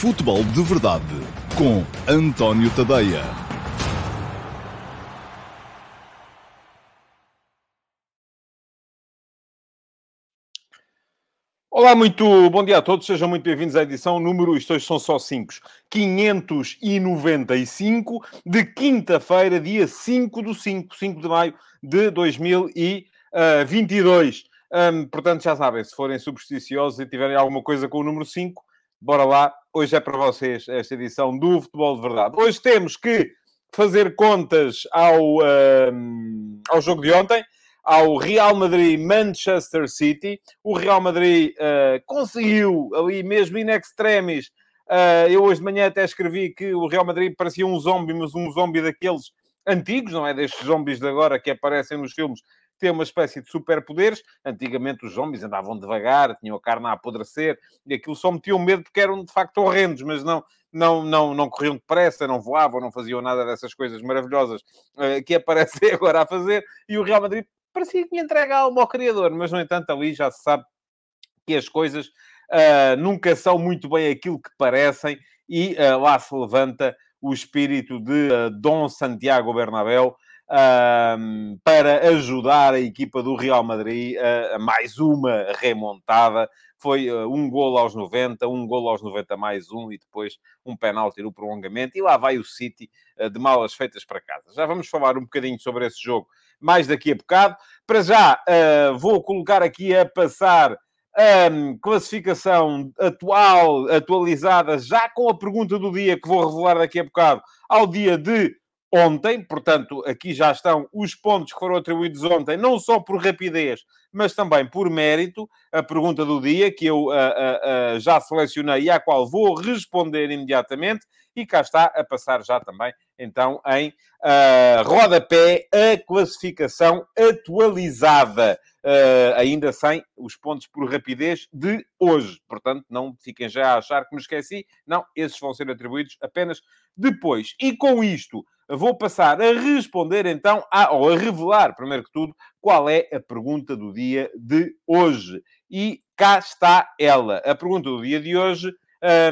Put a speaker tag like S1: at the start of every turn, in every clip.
S1: Futebol de Verdade com António Tadeia.
S2: Olá, muito bom dia a todos, sejam muito bem-vindos à edição número, isto hoje são só 5, 595 de quinta-feira, dia 5 do 5, 5 de maio de 2022. Um, portanto, já sabem, se forem supersticiosos e tiverem alguma coisa com o número 5, bora lá. Hoje é para vocês esta edição do Futebol de Verdade. Hoje temos que fazer contas ao, um, ao jogo de ontem, ao Real Madrid-Manchester City. O Real Madrid uh, conseguiu, ali mesmo in extremis, uh, eu hoje de manhã até escrevi que o Real Madrid parecia um zombie, mas um zombie daqueles antigos, não é destes zombies de agora que aparecem nos filmes, tem uma espécie de superpoderes. Antigamente os zombies andavam devagar, tinham a carne a apodrecer, e aquilo só metiam medo porque eram de facto horrendos, mas não, não, não, não corriam depressa, não voavam, não faziam nada dessas coisas maravilhosas uh, que aparecem agora a fazer. E o Real Madrid parecia que entrega algo ao criador, mas no entanto ali já se sabe que as coisas uh, nunca são muito bem aquilo que parecem e uh, lá se levanta o espírito de uh, Dom Santiago Bernabéu um, para ajudar a equipa do Real Madrid a, a mais uma remontada. Foi uh, um golo aos 90, um golo aos 90 mais um e depois um penalti no prolongamento. E lá vai o City uh, de malas feitas para casa. Já vamos falar um bocadinho sobre esse jogo mais daqui a bocado. Para já, uh, vou colocar aqui a passar a um, classificação atual, atualizada, já com a pergunta do dia que vou revelar daqui a bocado, ao dia de ontem, portanto, aqui já estão os pontos que foram atribuídos ontem, não só por rapidez, mas também por mérito. A pergunta do dia, que eu uh, uh, uh, já selecionei e à qual vou responder imediatamente, e cá está a passar já também, então, em rodapé, a classificação atualizada. ainda sem os pontos por rapidez de hoje. Portanto, não fiquem já a achar que me esqueci. Não, esses vão ser atribuídos apenas depois. E com isto, vou passar a responder então, a, ou a revelar, primeiro que tudo, qual é a pergunta do dia de hoje. E cá está ela. A pergunta do dia de hoje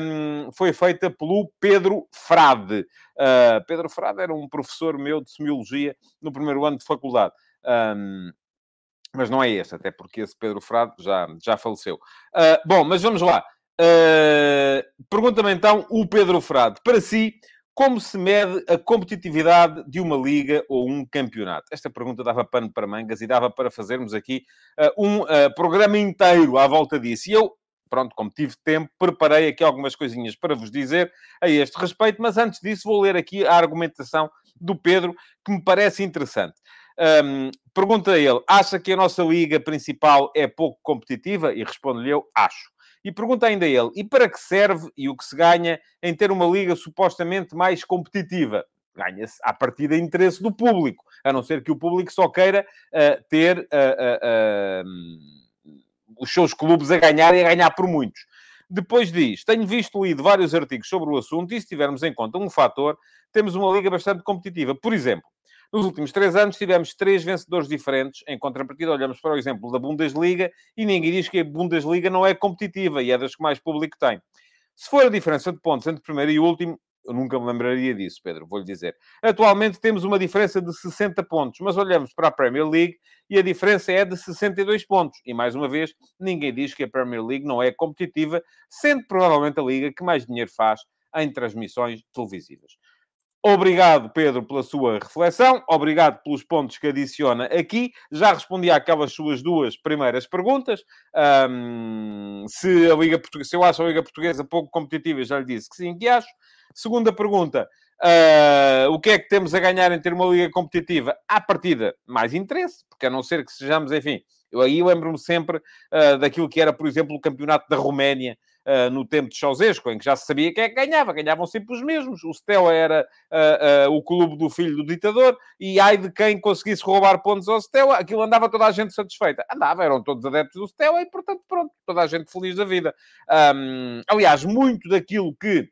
S2: um, foi feita pelo Pedro Frade. Uh, Pedro Frade era um professor meu de semiologia no primeiro ano de faculdade. Um, mas não é esse, até porque esse Pedro Frade já, já faleceu. Uh, bom, mas vamos lá. Uh, Pergunta-me então o Pedro Frade. Para si, como se mede a competitividade de uma liga ou um campeonato? Esta pergunta dava pano para mangas e dava para fazermos aqui uh, um uh, programa inteiro à volta disso. E eu, pronto, como tive tempo, preparei aqui algumas coisinhas para vos dizer a este respeito, mas antes disso vou ler aqui a argumentação do Pedro, que me parece interessante. Um, pergunta a ele, acha que a nossa liga principal é pouco competitiva? E responde-lhe eu, acho. E pergunta ainda ele: e para que serve e o que se ganha em ter uma liga supostamente mais competitiva? Ganha-se a partir do interesse do público, a não ser que o público só queira uh, ter uh, uh, os seus clubes a ganhar e a ganhar por muitos. Depois diz: Tenho visto lido vários artigos sobre o assunto e, se tivermos em conta um fator, temos uma liga bastante competitiva. Por exemplo, nos últimos três anos tivemos três vencedores diferentes. Em contrapartida, olhamos para o exemplo da Bundesliga e ninguém diz que a Bundesliga não é competitiva e é das que mais público tem. Se for a diferença de pontos entre primeiro e último, eu nunca me lembraria disso, Pedro, vou-lhe dizer. Atualmente temos uma diferença de 60 pontos, mas olhamos para a Premier League e a diferença é de 62 pontos. E mais uma vez, ninguém diz que a Premier League não é competitiva, sendo provavelmente a liga que mais dinheiro faz em transmissões televisivas. Obrigado, Pedro, pela sua reflexão. Obrigado pelos pontos que adiciona aqui. Já respondi àquelas suas duas primeiras perguntas. Um, se, a Liga Portuguesa, se eu acho a Liga Portuguesa pouco competitiva, já lhe disse que sim, que acho. Segunda pergunta. Uh, o que é que temos a ganhar em ter uma liga competitiva? À partida, mais interesse, porque a não ser que sejamos, enfim, eu aí lembro-me sempre uh, daquilo que era, por exemplo, o campeonato da Roménia, uh, no tempo de Ceausescu, em que já se sabia quem é que ganhava, ganhavam sempre os mesmos. O Steaua era uh, uh, o clube do filho do ditador, e ai de quem conseguisse roubar pontos ao Steaua, aquilo andava toda a gente satisfeita. Andava, eram todos adeptos do Steaua, e portanto, pronto, toda a gente feliz da vida. Um, aliás, muito daquilo que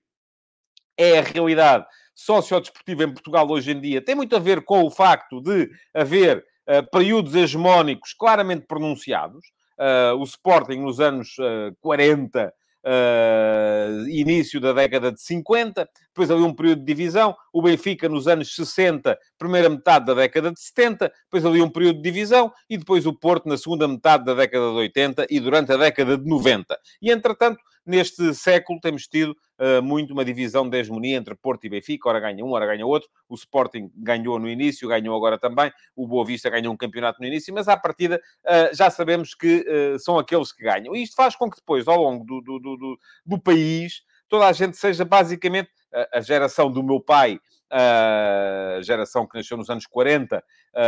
S2: é a realidade sociodesportiva em Portugal hoje em dia tem muito a ver com o facto de haver uh, períodos hegemónicos claramente pronunciados. Uh, o Sporting nos anos uh, 40 uh, início da década de 50, depois ali um período de divisão, o Benfica nos anos 60, primeira metade da década de 70, depois ali um período de divisão, e depois o Porto na segunda metade da década de 80 e durante a década de 90. E, entretanto, neste século temos tido uh, muito uma divisão de hegemonia entre Porto e Benfica, ora ganha um, ora ganha outro. O Sporting ganhou no início, ganhou agora também. O Boa Vista ganhou um campeonato no início, mas à partida uh, já sabemos que uh, são aqueles que ganham. E isto faz com que depois, ao longo do, do, do, do país, toda a gente seja basicamente a geração do meu pai, a geração que nasceu nos anos 40,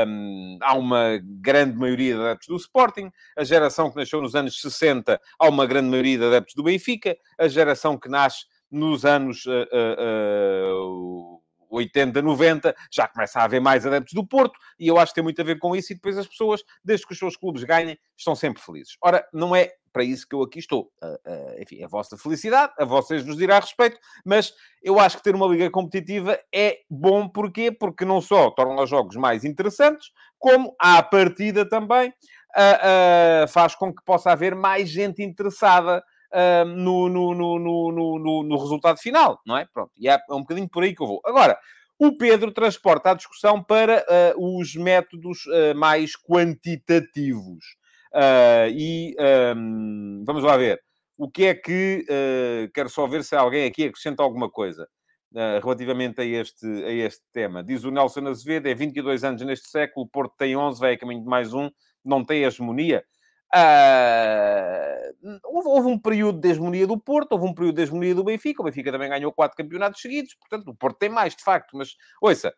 S2: um, há uma grande maioria de adeptos do Sporting. A geração que nasceu nos anos 60, há uma grande maioria de adeptos do Benfica. A geração que nasce nos anos uh, uh, 80, 90, já começa a haver mais adeptos do Porto, e eu acho que tem muito a ver com isso, e depois as pessoas, desde que os seus clubes ganhem, estão sempre felizes. Ora, não é para isso que eu aqui estou. Uh, uh, enfim, a vossa felicidade, a vocês vos dirá respeito, mas eu acho que ter uma liga competitiva é bom, porquê? Porque não só torna os jogos mais interessantes, como à partida também uh, faz com que possa haver mais gente interessada no, no, no, no, resultado final, não é? Pronto, e é, é um bocadinho por aí que eu vou. Agora, o Pedro transporta a discussão para os métodos mais quantitativos. Uh, e vamos lá ver. O que é que... Quero só ver se alguém aqui acrescenta alguma coisa. Relativamente a este, a este tema. Diz o Nelson Azevedo, é 22 anos neste século, Porto tem 11, vai a caminho de mais um, não tem hegemonia. Uh, houve, houve, um período de hegemonia do Porto, houve um período de hegemonia do Benfica, o Benfica também ganhou quatro campeonatos seguidos, portanto o Porto tem mais, de facto, mas, ouça,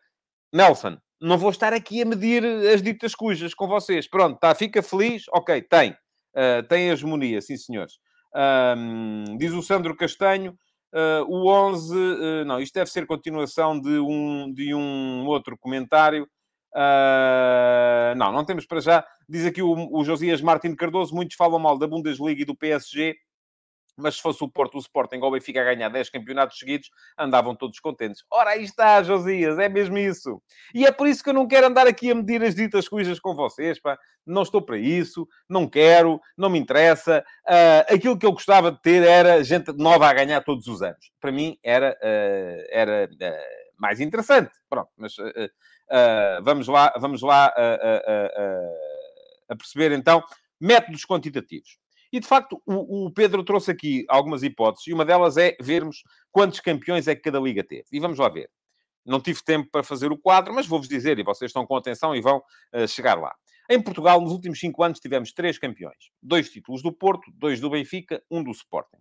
S2: Nelson, não vou estar aqui a medir as ditas cujas com vocês. Pronto, tá, fica feliz? Ok, tem. Uh, tem hegemonia, sim, senhores. Diz o Sandro Castanho, uh, o 11... Uh, não, isto deve ser continuação de um, de um outro comentário. não, não temos para já. Diz aqui o, o Josias Martins Cardoso, muitos falam mal da Bundesliga e do PSG mas se fosse o Porto, o Sporting ou o Benfica a ganhar 10 campeonatos seguidos, andavam todos contentes. Ora, aí está, Josias, é mesmo isso. E é por isso que eu não quero andar aqui a medir as ditas coisas com vocês, pá. Não estou para isso, não quero, não me interessa. Uh, aquilo que eu gostava de ter era gente nova a ganhar todos os anos. Para mim era, uh, era uh, mais interessante. Pronto, mas vamos lá, vamos lá a perceber então métodos quantitativos. E, de facto, o, o, Pedro trouxe aqui algumas hipóteses, e uma delas é vermos quantos campeões é que cada liga teve. E vamos lá ver. Não tive tempo para fazer o quadro, mas vou-vos dizer, e vocês estão com atenção e vão uh, chegar lá. Em Portugal, nos últimos cinco anos, tivemos três campeões. Dois títulos do Porto, dois do Benfica, um do Sporting.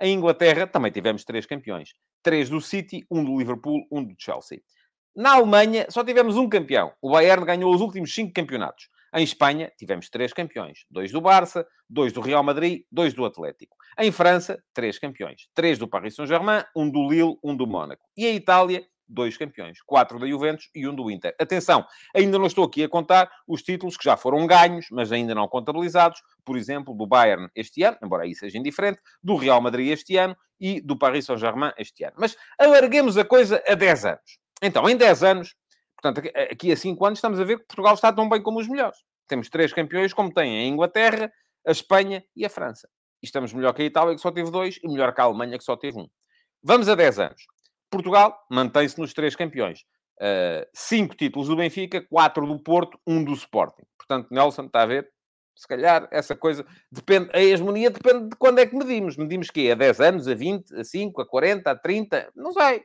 S2: Em Inglaterra, também tivemos três campeões. Três do City, um do Liverpool, um do Chelsea. Na Alemanha, só tivemos um campeão. O Bayern ganhou os últimos cinco campeonatos. Em Espanha, tivemos três campeões. Dois do Barça, dois do Real Madrid, dois do Atlético. Em França, três campeões. Três do Paris Saint-Germain, um do Lille, um do Mónaco. E em Itália, dois campeões. Quatro da Juventus e um do Inter. Atenção, ainda não estou aqui a contar os títulos que já foram ganhos, mas ainda não contabilizados. Por exemplo, do Bayern este ano, embora aí seja indiferente, do Real Madrid este ano e do Paris Saint-Germain este ano. Mas alarguemos a coisa a 10 anos. Então, em 10 anos, Portanto, aqui a 5 anos estamos a ver que Portugal está tão bem como os melhores. Temos três campeões, como tem a Inglaterra, a Espanha e a França. E estamos melhor que a Itália, que só teve dois, e melhor que a Alemanha, que só teve um. Vamos a 10 anos. Portugal mantém-se nos três campeões. Uh, cinco títulos do Benfica, quatro do Porto, um do Sporting. Portanto, Nelson, está a ver? Se calhar essa coisa depende, a hegemonia depende de quando é que medimos. Medimos que A 10 anos, a 20, a 5, a 40, a 30, não sei.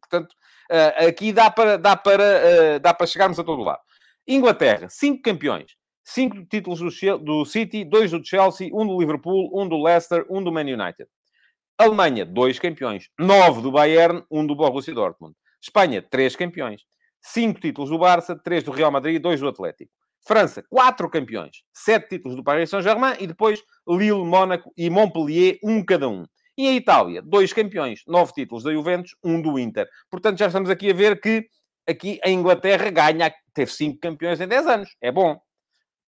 S2: Portanto, uh, aqui dá para, dá, para, uh, dá para chegarmos a todo lado. Inglaterra, cinco campeões. Cinco títulos do, do City, dois do Chelsea, um do Liverpool, um do Leicester, um do Man United. Alemanha, dois campeões. Nove do Bayern, um do Borussia Dortmund. Espanha, três campeões. Cinco títulos do Barça, três do Real Madrid, dois do Atlético. França, quatro campeões. Sete títulos do Paris Saint-Germain e depois Lille, Mónaco e Montpellier, um cada um. E a Itália, dois campeões, nove títulos da Juventus, um do Inter. Portanto, já estamos aqui a ver que aqui a Inglaterra ganha, teve cinco campeões em dez anos. É bom.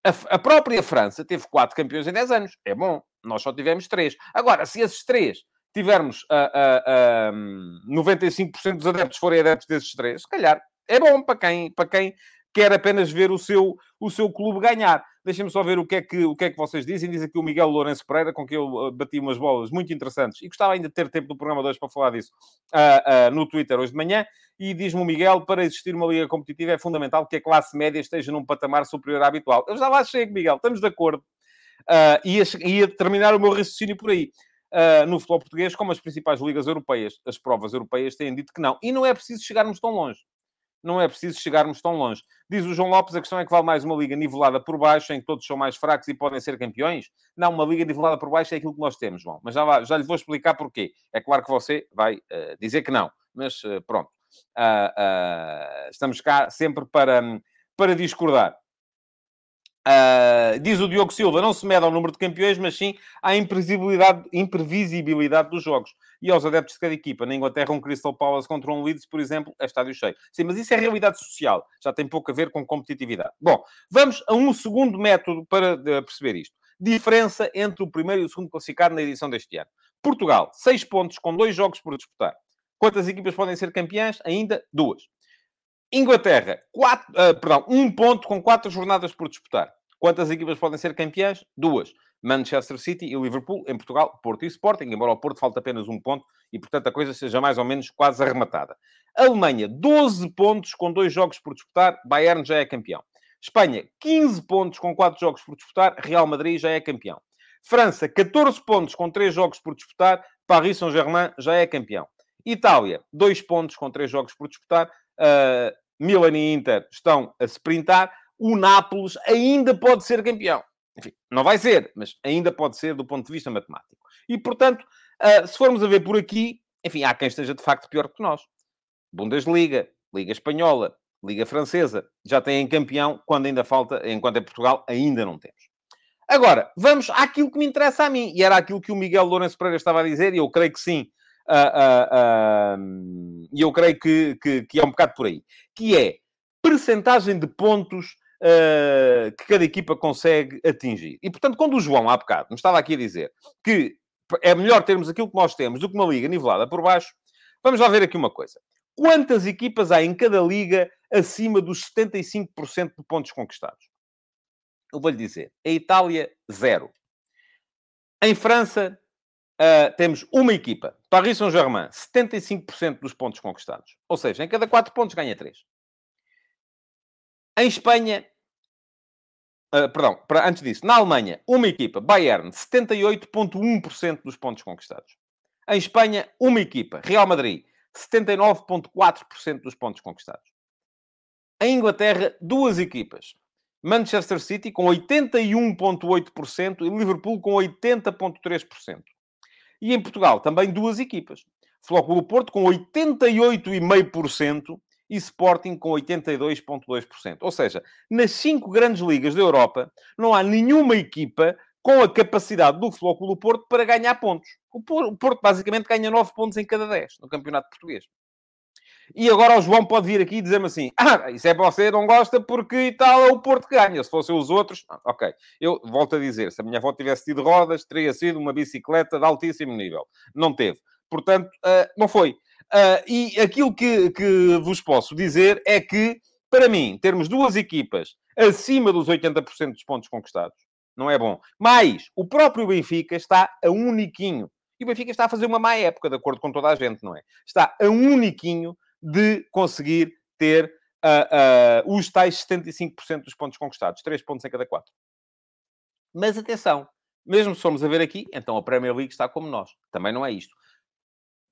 S2: A, a própria França teve quatro campeões em dez anos. É bom. Nós só tivemos três. Agora, se esses três tivermos uh, uh, uh, 95% dos adeptos forem adeptos desses três, se calhar é bom para quem, para quem quer apenas ver o seu, o seu clube ganhar. Deixem-me só ver o que, é que, o que é que vocês dizem. Diz aqui o Miguel Lourenço Pereira, com quem eu bati umas bolas muito interessantes. E gostava ainda de ter tempo do programa 2 para falar disso uh, uh, no Twitter hoje de manhã. E diz-me o Miguel, para existir uma liga competitiva é fundamental que a classe média esteja num patamar superior à habitual. Eu já lá chego, Miguel. Estamos de acordo. Uh, ia, ia terminar o meu raciocínio por aí. Uh, no futebol português, como as principais ligas europeias. As provas europeias têm dito que não. E não é preciso chegarmos tão longe não é preciso chegarmos tão longe. Diz o João Lopes, a questão é que vale mais uma liga nivelada por baixo, em que todos são mais fracos e podem ser campeões? Não, uma liga nivelada por baixo é aquilo que nós temos, João. Mas já, já lhe vou explicar porquê. É claro que você vai uh, dizer que não, mas uh, pronto. Uh, estamos cá sempre para, para discordar. Uh, diz o Diogo Silva, não se mede ao número de campeões, mas sim à imprevisibilidade, imprevisibilidade dos jogos. E aos adeptos de cada equipa. Na Inglaterra, um Crystal Palace contra um Leeds, por exemplo, é estádio cheio. Sim, mas isso é realidade social. Já tem pouco a ver com competitividade. Bom, vamos a um segundo método para perceber isto. Diferença entre o primeiro e o segundo classificado na edição deste ano. Portugal, seis pontos com dois jogos por disputar. Quantas equipas podem ser campeãs? Ainda duas. Inglaterra, quatro, uh, perdão, um ponto com quatro jornadas por disputar. Quantas equipas podem ser campeãs? Duas. Manchester City e Liverpool. Em Portugal, Porto e Sporting, embora ao Porto falta apenas um ponto e, portanto, a coisa seja mais ou menos quase arrematada. Alemanha, 12 pontos com dois jogos por disputar. Bayern já é campeão. Espanha, 15 pontos com quatro jogos por disputar. Real Madrid já é campeão. França, 14 pontos com três jogos por disputar. Paris Saint-Germain já é campeão. Itália, 2 pontos com três jogos por disputar. Uh, Milan e Inter estão a sprintar o Nápoles ainda pode ser campeão. Enfim, não vai ser, mas ainda pode ser do ponto de vista matemático. E, portanto, uh, se formos a ver por aqui, enfim, há quem esteja de facto pior que nós. Bundesliga, Liga Espanhola, Liga Francesa, já têm campeão, quando ainda falta, enquanto é Portugal, ainda não temos. Agora, vamos àquilo que me interessa a mim, e era aquilo que o Miguel Lourenço Pereira estava a dizer, e eu creio que sim, uh, uh, e eu creio que, que, que é um bocado por aí, que é percentagem de pontos uh, que cada equipa consegue atingir. E, portanto, quando o João, há bocado, me estava aqui a dizer que é melhor termos aquilo que nós temos do que uma liga nivelada por baixo, vamos lá ver aqui uma coisa. Quantas equipas há em cada liga acima dos 75% de pontos conquistados? Eu vou-lhe dizer. A Itália, zero. Em França, uh, temos uma equipa. Paris Saint-Germain, 75% dos pontos conquistados. Ou seja, em cada 4 pontos ganha 3. Em Espanha, uh, perdão, para, antes disso, na Alemanha, uma equipa, Bayern, 78,1% dos pontos conquistados. Em Espanha, uma equipa, Real Madrid, 79,4% dos pontos conquistados. Em Inglaterra, duas equipas. Manchester City com 81,8% e Liverpool com 80,3%. E em Portugal, também duas equipas. Flóculo Porto com 88,5% e Sporting com 82,2%. Ou seja, nas cinco grandes ligas da Europa, não há nenhuma equipa com a capacidade do Flóculo Porto para ganhar pontos. O Porto, basicamente, ganha 9 pontos em cada 10 no Campeonato Português. E agora o João pode vir aqui e dizer-me assim: Ah, isso é você, não gosta porque tal é o Porto que ganha. Se fossem os outros, ah, ok. Eu volto a dizer: se a minha avó tivesse tido rodas, teria sido uma bicicleta de altíssimo nível. Não teve. Portanto, uh, não foi. Uh, e aquilo que, que vos posso dizer é que, para mim, termos duas equipas acima dos 80% dos pontos conquistados não é bom. Mas o próprio Benfica está a uniquinho. E o Benfica está a fazer uma má época, de acordo com toda a gente, não é? Está a uniquinho de conseguir ter uh, uh, os tais 75% dos pontos conquistados. 3 pontos em cada 4. Mas atenção, mesmo se formos a ver aqui, então a Premier League está como nós. Também não é isto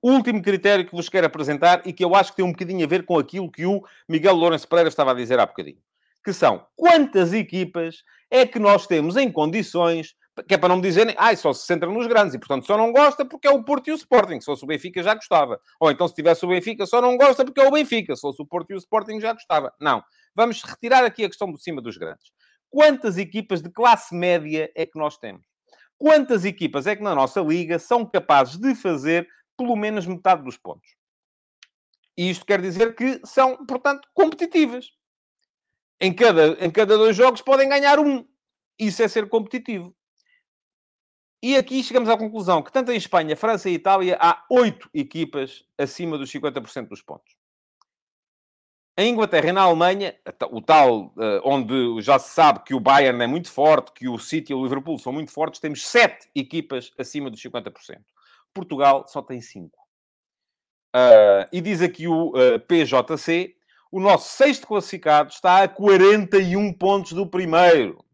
S2: último critério que vos quero apresentar e que eu acho que tem um bocadinho a ver com aquilo que o Miguel Lourenço Pereira estava a dizer há bocadinho. Que são quantas equipas é que nós temos em condições, que é para não me dizerem, ah, só se centra nos grandes e, portanto, só não gosta porque é o Porto e o Sporting. Se fosse o Benfica, já gostava. Ou então, se tivesse o Benfica, só não gosta porque é o Benfica. Se fosse o Porto e o Sporting, já gostava. Não. Vamos retirar aqui a questão de cima dos grandes. Quantas equipas de classe média é que nós temos? Quantas equipas é que na nossa liga são capazes de fazer pelo menos metade dos pontos. E isto quer dizer que são, portanto, competitivas. Em cada, em cada dois jogos podem ganhar um. Isso é ser competitivo. E aqui chegamos à conclusão que tanto em Espanha, França e Itália há oito equipas acima dos 50% dos pontos. Em Inglaterra e na Alemanha, o tal, uh, onde já se sabe que o Bayern é muito forte, que o City e o Liverpool são muito fortes, temos sete equipas acima dos 50%. Portugal só tem cinco. Uh, e diz aqui o uh, PJC, o nosso sexto classificado está a 41 pontos do primeiro.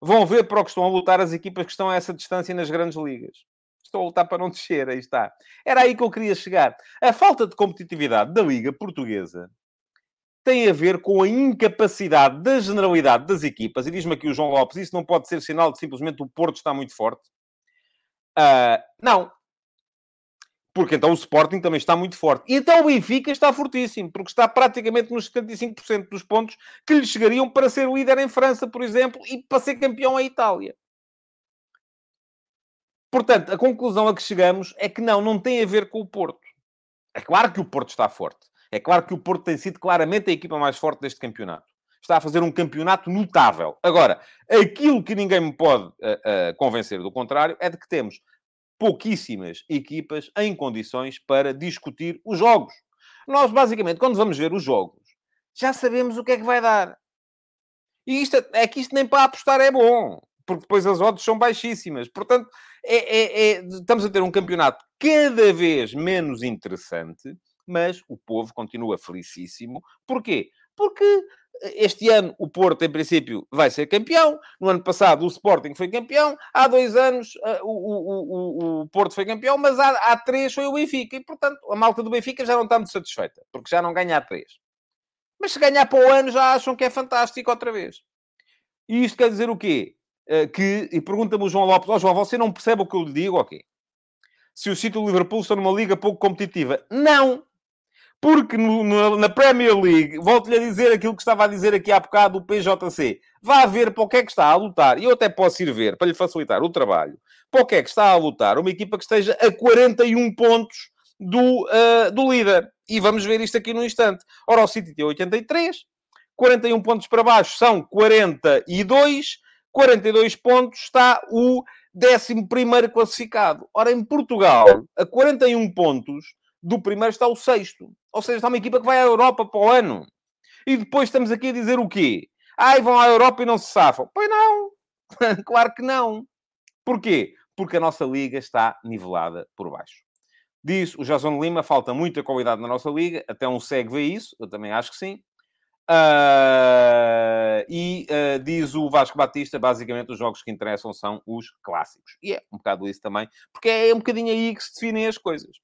S2: Vão ver para o que estão a lutar as equipas que estão a essa distância nas grandes ligas. Estão a lutar para não descer, aí está. Era aí que eu queria chegar. A falta de competitividade da Liga Portuguesa tem a ver com a incapacidade da generalidade das equipas, e diz-me aqui o João Lopes, isso não pode ser sinal de simplesmente o Porto está muito forte. Uh, não. Porque então o Sporting também está muito forte. E então o Benfica está fortíssimo, porque está praticamente nos 75% dos pontos que lhe chegariam para ser líder em França, por exemplo, e para ser campeão em Itália. Portanto, a conclusão a que chegamos é que não, não tem a ver com o Porto. É claro que o Porto está forte. É claro que o Porto tem sido claramente a equipa mais forte deste campeonato. Está a fazer um campeonato notável. Agora, aquilo que ninguém me pode uh, uh, convencer do contrário é de que temos pouquíssimas equipas em condições para discutir os jogos. Nós, basicamente, quando vamos ver os jogos, já sabemos o que é que vai dar. E isto, é que isto nem para apostar é bom, porque depois as odds são baixíssimas. Portanto, é, é, é, estamos a ter um campeonato cada vez menos interessante mas o povo continua felicíssimo. Porquê? Porque este ano o Porto, em princípio, vai ser campeão. No ano passado o Sporting foi campeão. Há dois anos uh, o, o, o, o, Porto foi campeão, mas há, há, três foi o Benfica. E, portanto, a malta do Benfica já não está muito satisfeita, porque já não ganha há três. Mas se ganhar para o ano já acham que é fantástico outra vez. E isto quer dizer o quê? Uh, que, e pergunta-me o João Lopes, ó oh, João, você não percebe o que eu lhe digo? Ok. Se o City e o Liverpool estão numa liga pouco competitiva. Não! Porque no, no, na Premier League, volto-lhe a dizer aquilo que estava a dizer aqui há bocado o PJC. Vá ver para o que é que está a lutar. E eu até posso ir ver, para lhe facilitar o trabalho, para o que é que está a lutar uma equipa que esteja a 41 pontos do, uh, do líder. E vamos ver isto aqui no instante. Ora, o City tem 83, 41 pontos para baixo são 42, 42 pontos está o 11 classificado. Ora, em Portugal, a 41 pontos do primeiro está o sexto. Ou seja, está uma equipa que vai à Europa para o ano. E depois estamos aqui a dizer o quê? Ai, vão à Europa e não se safam. Pois não. claro que não. Porquê? Porque a nossa liga está nivelada por baixo. Diz o Jason Lima, falta muita qualidade na nossa liga. Até um cego vê isso. Eu também acho que sim. Uh, e uh, diz o Vasco Batista, basicamente os jogos que interessam são os clássicos. E é um bocado isso também, porque é um bocadinho aí que se definem as coisas.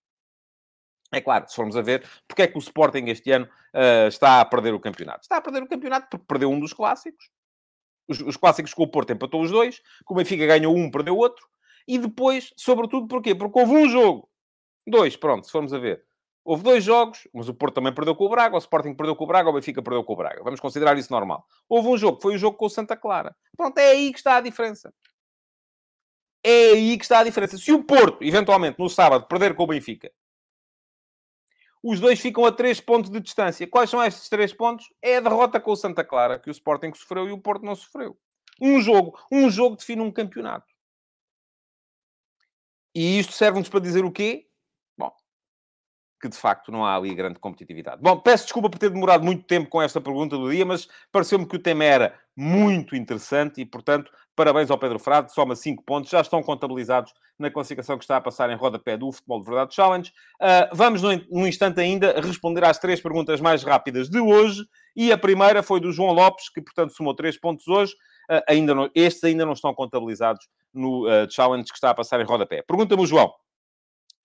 S2: É claro, se formos a ver, porque é que o Sporting este ano uh, está a perder o campeonato? Está a perder o campeonato porque perdeu um dos clássicos. Os, os clássicos com o Porto empatou os dois, que o Benfica ganhou um, perdeu outro. E depois, sobretudo, porquê? Porque houve um jogo. Dois, pronto, se formos a ver. Houve dois jogos, mas o Porto também perdeu com o Braga, o Sporting perdeu com o Braga, o Benfica perdeu com o Braga. Vamos considerar isso normal. Houve um jogo, foi o jogo com o Santa Clara. Pronto, é aí que está a diferença. É aí que está a diferença. Se o Porto, eventualmente, no sábado, perder com o Benfica, os dois ficam a 3 pontos de distância. Quais são estes 3 pontos? É a derrota com o Santa Clara, que o Sporting sofreu e o Porto não sofreu. Um jogo. Um jogo define um campeonato. E isto serve-nos para dizer o quê? Que de facto não há ali grande competitividade. Bom, peço desculpa por ter demorado muito tempo com esta pergunta do dia, mas pareceu-me que o tema era muito interessante e, portanto, parabéns ao Pedro Frade, soma 5 pontos, já estão contabilizados na classificação que está a passar em rodapé do Futebol de Verdade Challenge. Uh, vamos, num instante ainda, responder às três perguntas mais rápidas de hoje, e a primeira foi do João Lopes, que, portanto, somou 3 pontos hoje. Uh, ainda não, estes ainda não estão contabilizados no uh, challenge que está a passar em rodapé. Pergunta-me João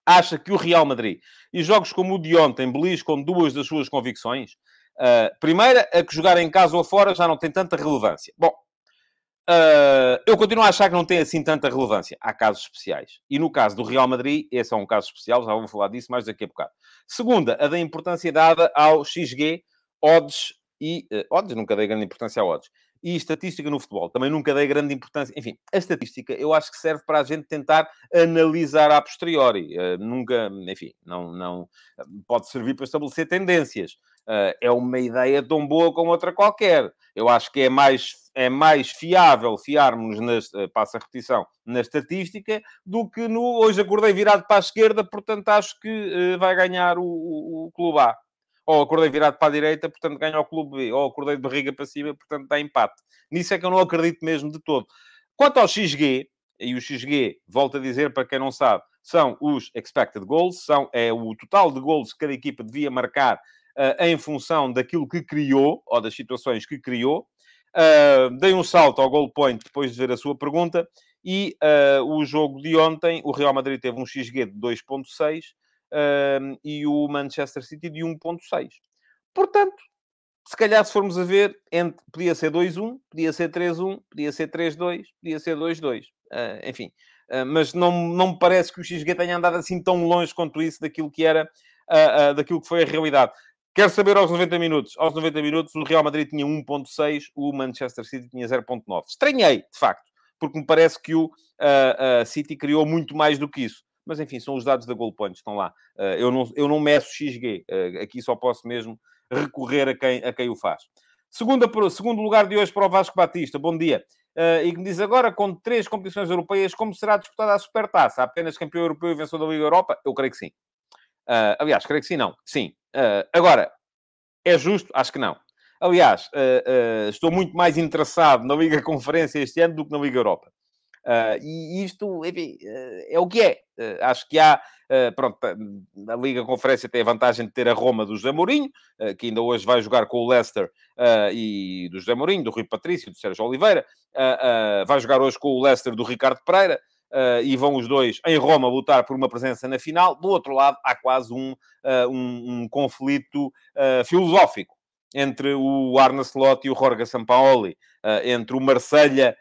S2: acha que o Real Madrid e jogos como o de ontem beliscam duas das suas convicções? Uh, primeira, a que jogar em casa ou fora já não tem tanta relevância. Bom, uh, eu continuo a achar que não tem assim tanta relevância. Há casos especiais. E no caso do Real Madrid, esse é um caso especial, já vou falar disso mais daqui a bocado. Segunda, a da importância dada ao XG, odds e... Uh, odds, nunca dei grande importância a odds e estatística no futebol. Também nunca dei grande importância. Enfim, a estatística eu acho que serve para a gente tentar analisar a posteriori. Uh, nunca, enfim, não, não pode servir para estabelecer tendências. Uh, é uma ideia tão boa como outra qualquer. Eu acho que é mais, é mais fiável fiarmos, nas, uh, passa a repetição, na estatística, do que no hoje acordei virado para a esquerda, portanto acho que uh, vai ganhar o, o, o clube A. ou acordei virado para a direita, portanto ganha o clube B, ou acordei de barriga para cima, portanto dá empate. Nisso é que eu não acredito mesmo de todo. Quanto ao XG, e o XG, volto a dizer para quem não sabe, são os expected goals, são, é o total de gols que cada equipa devia marcar uh, em função daquilo que criou, ou das situações que criou. Uh, dei um salto ao goal point depois de ver a sua pergunta e uh, o jogo de ontem, o Real Madrid teve um XG de 2.6 uh, e o Manchester City de 1.6. Portanto, se calhar se formos a ver, entre, podia ser 2-1, podia ser 3-1, podia ser 3-2, podia ser 2-2. Uh, enfim, uh, mas não, não me parece que o XG tenha andado assim tão longe quanto isso daquilo que era, uh, daquilo que foi a realidade. Quero saber aos 90 minutos. Aos 90 minutos, o Real Madrid tinha 1.6, o Manchester City tinha 0.9. Estranhei, de facto, porque me parece que o City criou muito mais do que isso. Mas, enfim, são os dados da Goal Point, estão lá. eu, não, eu não meço XG. aqui só posso mesmo recorrer a quem, a quem o faz. Segunda, segundo lugar de hoje para o Vasco Batista. Bom dia. Uh, e que me diz agora, com três competições europeias, como será disputada a Supertaça? Apenas campeão europeu e vencedor da Liga Europa? Eu creio que sim. Uh, aliás, creio que sim, não. Sim. Uh, agora, é justo? Acho que não. Aliás, estou muito mais interessado na Liga Conferência este ano do que na Liga Europa. E isto, enfim, é o que é. acho que há Uh, pronto, a Liga Conferência tem a vantagem de ter a Roma do José Mourinho, uh, que ainda hoje vai jogar com o Leicester uh, e do José Mourinho, do Rui Patrício, do Sérgio Oliveira. vai jogar hoje com o Leicester do Ricardo Pereira. e vão os dois em Roma lutar por uma presença na final. Do outro lado, há quase um, um, um conflito filosófico entre o Arne Slot e o Jorge Sampaoli, entre o Marselha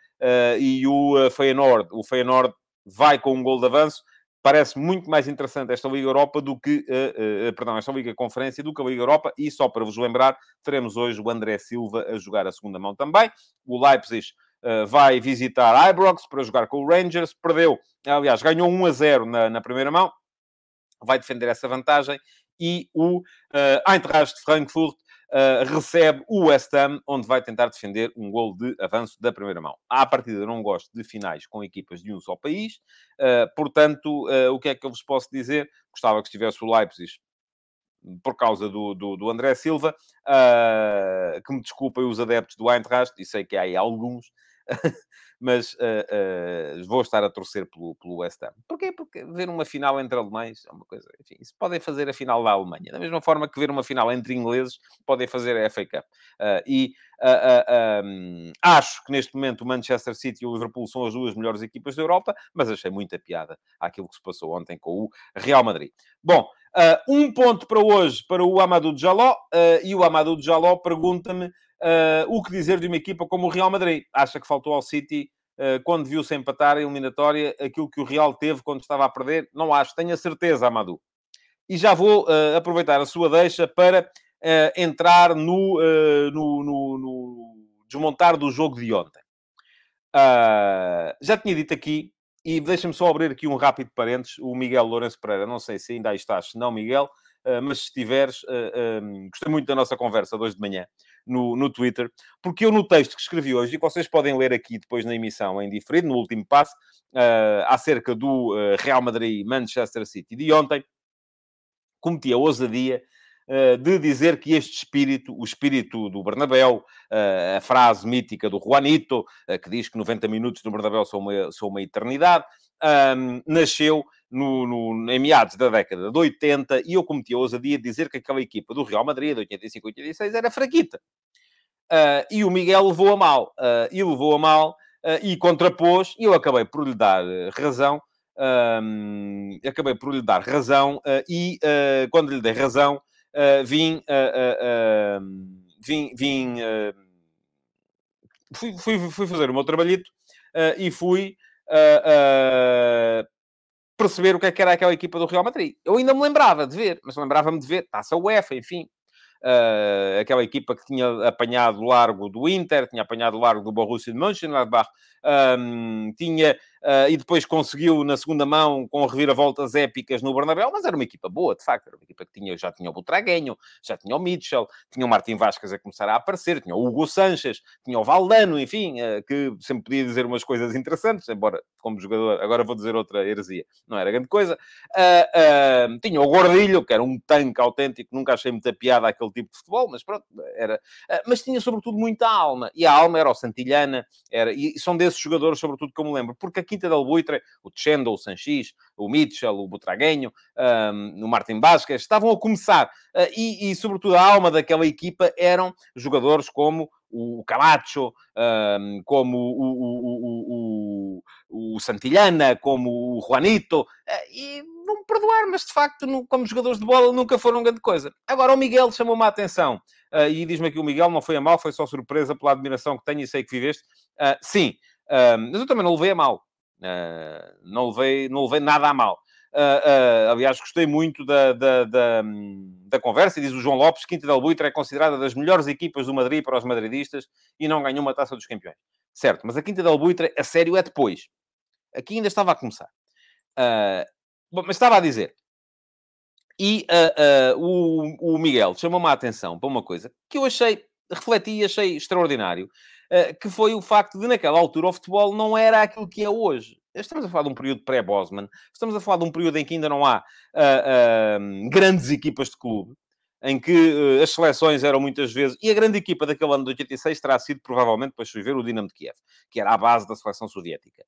S2: e o Feyenoord. O Feyenoord vai com um gol de avanço, parece muito mais interessante esta Liga Europa do que, uh, perdão, esta Liga Conferência do que a Liga Europa. E só para vos lembrar, teremos hoje o André Silva a jogar a segunda mão também. O Leipzig uh, vai visitar Ibrox para jogar com o Rangers. Perdeu, aliás, ganhou 1 a 0 na, na primeira mão. Vai defender essa vantagem. E o uh, Eintracht de Frankfurt uh, recebe o West Ham, onde vai tentar defender um gol de avanço da primeira mão. À partida, não gosto de finais com equipas de um só país, uh, portanto, uh, o que é que eu vos posso dizer? Gostava que estivesse o Leipzig por causa do, do, do André Silva, que me desculpem os adeptos do Eintracht, e sei que há aí alguns, mas uh, uh, vou estar a torcer pelo, pelo West Ham. Porquê? Porque ver uma final entre alemães é uma coisa... Enfim, isso podem fazer a final da Alemanha. Da mesma forma que ver uma final entre ingleses, podem fazer a FA Cup. Uh, e um, acho que neste momento o Manchester City e o Liverpool são as duas melhores equipas da Europa, mas achei muita piada àquilo que se passou ontem com o Real Madrid. Bom, um ponto para hoje para o Amadou Jaló, e o Amadou Jaló pergunta-me Uh, o que dizer de uma equipa como o Real Madrid? Acha que faltou ao City, uh, quando viu-se empatar a eliminatória, aquilo que o Real teve quando estava a perder? Não acho, tenho a certeza, Amadou. E já vou uh, aproveitar a sua deixa para entrar no, no, no, no, desmontar do jogo de ontem. já tinha dito aqui, e deixa-me só abrir aqui um rápido parênteses, o Miguel Lourenço Pereira, não sei se ainda aí estás, não, Miguel, mas se estiveres, gostei muito da nossa conversa de hoje de manhã no, no Twitter, porque eu no texto que escrevi hoje, e que vocês podem ler aqui depois na emissão em diferido, no último passo, uh, acerca do uh, Real Madrid-Manchester City de ontem, cometi a ousadia uh, de dizer que este espírito, o espírito do Bernabéu, a frase mítica do Juanito, que diz que 90 minutos do Bernabéu são uma, são uma eternidade, nasceu no, no, em meados da década de 80 e eu cometi a ousadia de dizer que aquela equipa do Real Madrid de 85 86 era fraquita. Uh, e o Miguel levou a mal. Uh, e levou a mal uh, e contrapôs, e eu acabei por lhe dar razão. Acabei por lhe dar razão e quando lhe dei razão, vim, vim, vim fui, fui, fui, fazer o meu trabalhito e fui uh, uh, perceber o que, é que era aquela equipa do Real Madrid. Eu ainda me lembrava de ver, mas lembrava-me de ver, taça UEFA, enfim. Uh, aquela equipa que tinha apanhado largo do Inter, tinha apanhado largo do Borussia de Mönchengladbach, um, tinha uh, e depois conseguiu na segunda mão com reviravoltas épicas no Bernabéu, mas era uma equipa boa, de facto, era uma equipa que tinha, já tinha o Butraguenho, já tinha o Mitchell, tinha o Martin Vasquez a começar a aparecer, tinha o Hugo Sanches, tinha o Valdano, enfim, uh, que sempre podia dizer umas coisas interessantes, embora como jogador, agora vou dizer outra heresia, não era grande coisa. Uh, tinha o Gordilho, que era um tanque autêntico, nunca achei muita piada aquele tipo de futebol, mas pronto, era... mas tinha sobretudo muita alma, e a alma era o Santilhana, era... e são desses jogadores, sobretudo, que eu me lembro, porque a Quinta del Buitre, o Chendo, o Sanchis, o Mitchell, o Butraguenho, um, o Martin Basques, estavam a começar. Uh, e, e, sobretudo, a alma daquela equipa eram jogadores como o Camacho, um, como o, o, o, o, Santillana, como o Juanito, uh, e vão-me perdoar, mas de facto, no, como jogadores de bola, nunca foram grande coisa. Agora, o Miguel chamou-me a atenção, uh, e diz-me aqui o Miguel, não foi a mal, foi só surpresa pela admiração que tenho e sei que viveste. sim, mas eu também não levei a mal. Uh, não, levei, não levei nada a mal. Uh, uh, aliás, gostei muito da, da, da, da, conversa. Diz o João Lopes: Quinta del Buitre é considerada das melhores equipas do Madrid para os madridistas e não ganhou uma taça dos campeões. Certo, mas a Quinta del Buitre, a sério, é depois. Aqui ainda estava a começar. bom, mas estava a dizer. E o, o Miguel chamou-me a atenção para uma coisa que eu achei, refleti e achei extraordinário que foi o facto de, naquela altura, o futebol não era aquilo que é hoje. Estamos a falar de um período pré-Bosman, estamos a falar de um período em que ainda não há uh, uh, grandes equipas de clube, em que uh, as seleções eram muitas vezes... E a grande equipa daquele ano de 86 terá sido, provavelmente, para chover, o Dinamo de Kiev, que era a base da seleção soviética.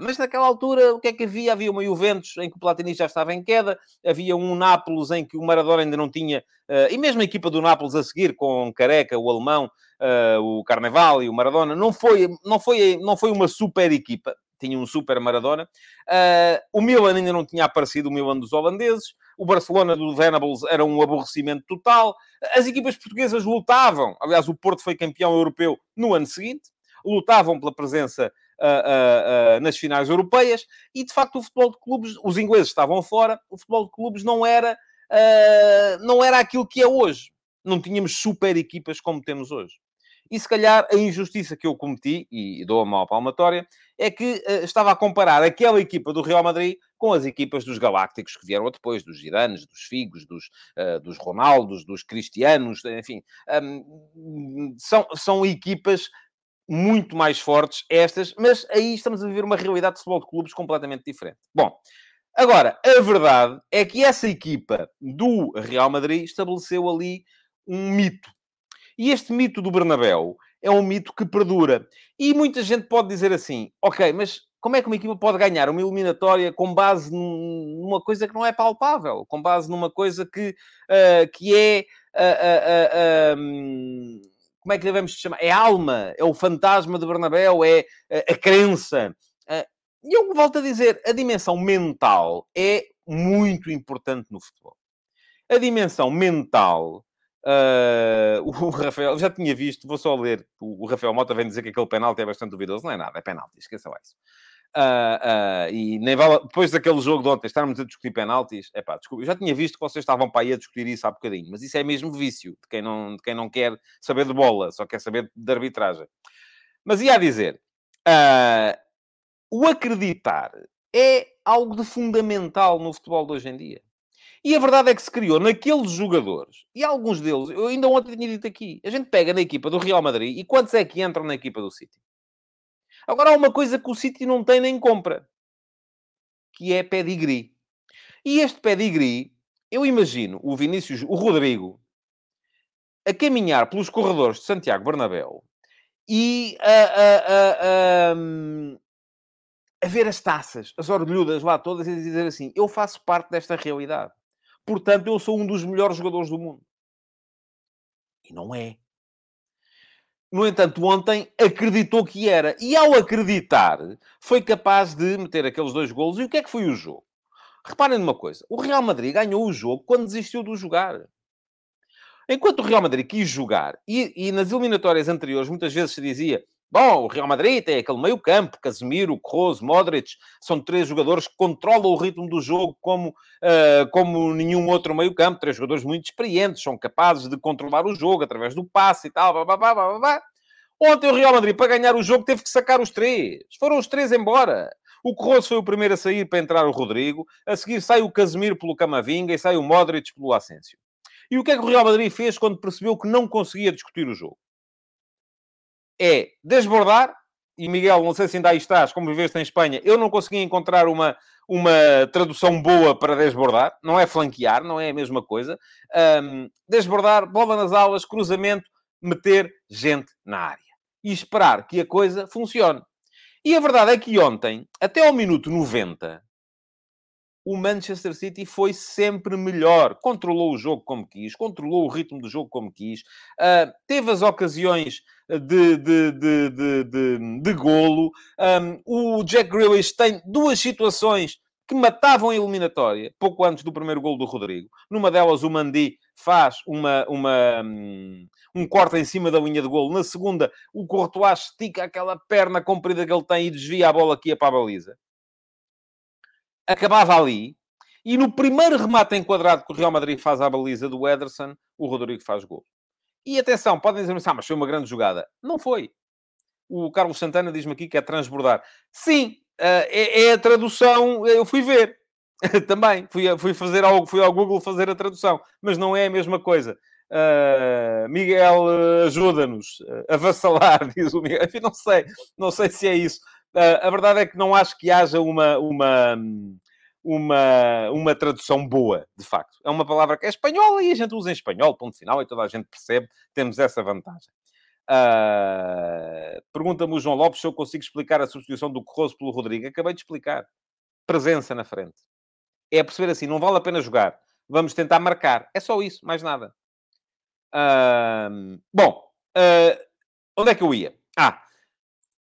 S2: mas naquela altura, o que é que havia? Havia uma Juventus em que o Platini já estava em queda, havia um Nápoles em que o Maradona ainda não tinha... e mesmo a equipa do Nápoles a seguir, com Careca, o alemão, uh, o Carnaval e o Maradona, não foi, não foi, não foi uma super equipa, tinha um super Maradona. Uh, o Milan ainda não tinha aparecido, o Milan dos holandeses. O Barcelona do Venables era um aborrecimento total. As equipas portuguesas lutavam. Aliás, o Porto foi campeão europeu no ano seguinte. Lutavam pela presença uh, uh, nas finais europeias. E, de facto, o futebol de clubes... Os ingleses estavam fora. O futebol de clubes não era... não era aquilo que é hoje. Não tínhamos super equipas como temos hoje. E se calhar a injustiça que eu cometi, e dou a mão palmatória, é que uh, estava a comparar aquela equipa do Real Madrid com as equipas dos Galácticos que vieram depois, dos Gidanes, dos Figos, dos, uh, dos Ronaldos, dos Cristianos, enfim. Um, são, são equipas muito mais fortes estas, mas aí estamos a viver uma realidade de futebol de clubes completamente diferente. Bom, agora, a verdade é que essa equipa do Real Madrid estabeleceu ali um mito e este mito do Bernabéu é um mito que perdura. E muita gente pode dizer assim, ok, mas como é que uma equipa pode ganhar uma eliminatória com base numa coisa que não é palpável? Com base numa coisa que, uh, que é... Uh, uh, um, como é que devemos chamar? É alma, é o fantasma de Bernabéu, é a, a crença. E eu volto a dizer, a dimensão mental é muito importante no futebol. A dimensão mental Uh, o Rafael, já tinha visto, vou só ler. O, Rafael Mota vem dizer que aquele penalti é bastante duvidoso. Não é nada, é penalti, esqueçam isso. Uh, uh, e nem vale, depois daquele jogo de ontem, estarmos a discutir penaltis, é pá, desculpa, eu já tinha visto que vocês estavam para aí a discutir isso há bocadinho, mas isso é mesmo vício de quem não, de quem não quer saber de bola, só quer saber de arbitragem. Mas ia a dizer, o acreditar é algo de fundamental no futebol de hoje em dia. E a verdade é que se criou naqueles jogadores, e alguns deles, eu ainda ontem tinha dito aqui, a gente pega na equipa do Real Madrid e quantos é que entram na equipa do City? Agora há uma coisa que o City não tem nem compra, que é pedigree. E este pedigree, eu imagino o Vinícius, o Rodrigo, a caminhar pelos corredores de Santiago Bernabéu e a, a, a, a, ver as taças, as orgulhudas lá todas e dizer assim: eu faço parte desta realidade. Portanto, eu sou um dos melhores jogadores do mundo. E não é. No entanto, ontem acreditou que era. E ao acreditar, foi capaz de meter aqueles dois golos. E o que é que foi o jogo? Reparem numa coisa. O Real Madrid ganhou o jogo quando desistiu de jogar. Enquanto o Real Madrid quis jogar, e, e nas eliminatórias anteriores muitas vezes se dizia Bom, o Real Madrid tem aquele meio campo, Casemiro, Kroos, Modric, são três jogadores que controlam o ritmo do jogo como, uh, como nenhum outro meio campo, três jogadores muito experientes, são capazes de controlar o jogo através do passe e tal, blá, blá, blá, blá, blá. Ontem o Real Madrid, para ganhar o jogo, teve que sacar os três. Foram os três embora. O Corroso foi o primeiro a sair para entrar o Rodrigo. A seguir sai o Casemiro pelo Camavinga e sai o Modric pelo Asensio. E o que é que o Real Madrid fez quando percebeu que não conseguia discutir o jogo? É desbordar, e Miguel, não sei se ainda aí estás, como viveste em Espanha, eu não consegui encontrar uma, uma tradução boa para desbordar. Não é flanquear, não é a mesma coisa. Um, desbordar, bola nas aulas, cruzamento, meter gente na área. E esperar que a coisa funcione. E a verdade é que ontem, até ao minuto 90, o Manchester City foi sempre melhor. Controlou o jogo como quis, controlou o ritmo do jogo como quis, uh, teve as ocasiões de, de, de, de, de, de golo. Um, o Jack Grealish tem duas situações que matavam a eliminatória, pouco antes do primeiro gol do Rodrigo. Numa delas, o Mandi faz uma, uma, hum, um corte em cima da linha de golo. Na segunda, o Courtois estica aquela perna comprida que ele tem e desvia a bola ia para a baliza. Acabava ali. E no primeiro remate enquadrado que o Real Madrid faz à baliza do Ederson, o Rodrigo faz gol. E atenção, podem dizer-me, ah, mas foi uma grande jogada. Não foi. O Carlos Santana diz-me aqui que é transbordar. Sim, uh, é, é, a tradução, eu fui ver. Também, fui, fui, fazer ao, fui ao Google fazer a tradução. Mas não é a mesma coisa. Uh, Miguel, ajuda-nos. Uh, avassalar, diz o Miguel. Enfim, não sei. Não sei se é isso. a verdade é que não acho que haja uma... uma uma, uma tradução boa, de facto. É uma palavra que é espanhola e a gente usa em espanhol, ponto final, e toda a gente percebe, temos essa vantagem. Uh, Pergunta-me o João Lopes se eu consigo explicar a substituição do Corroso pelo Rodrigo. Acabei de explicar. Presença na frente. É perceber assim, não vale a pena jogar. Vamos tentar marcar. É só isso, mais nada. Uh, bom, uh, onde é que eu ia? Ah,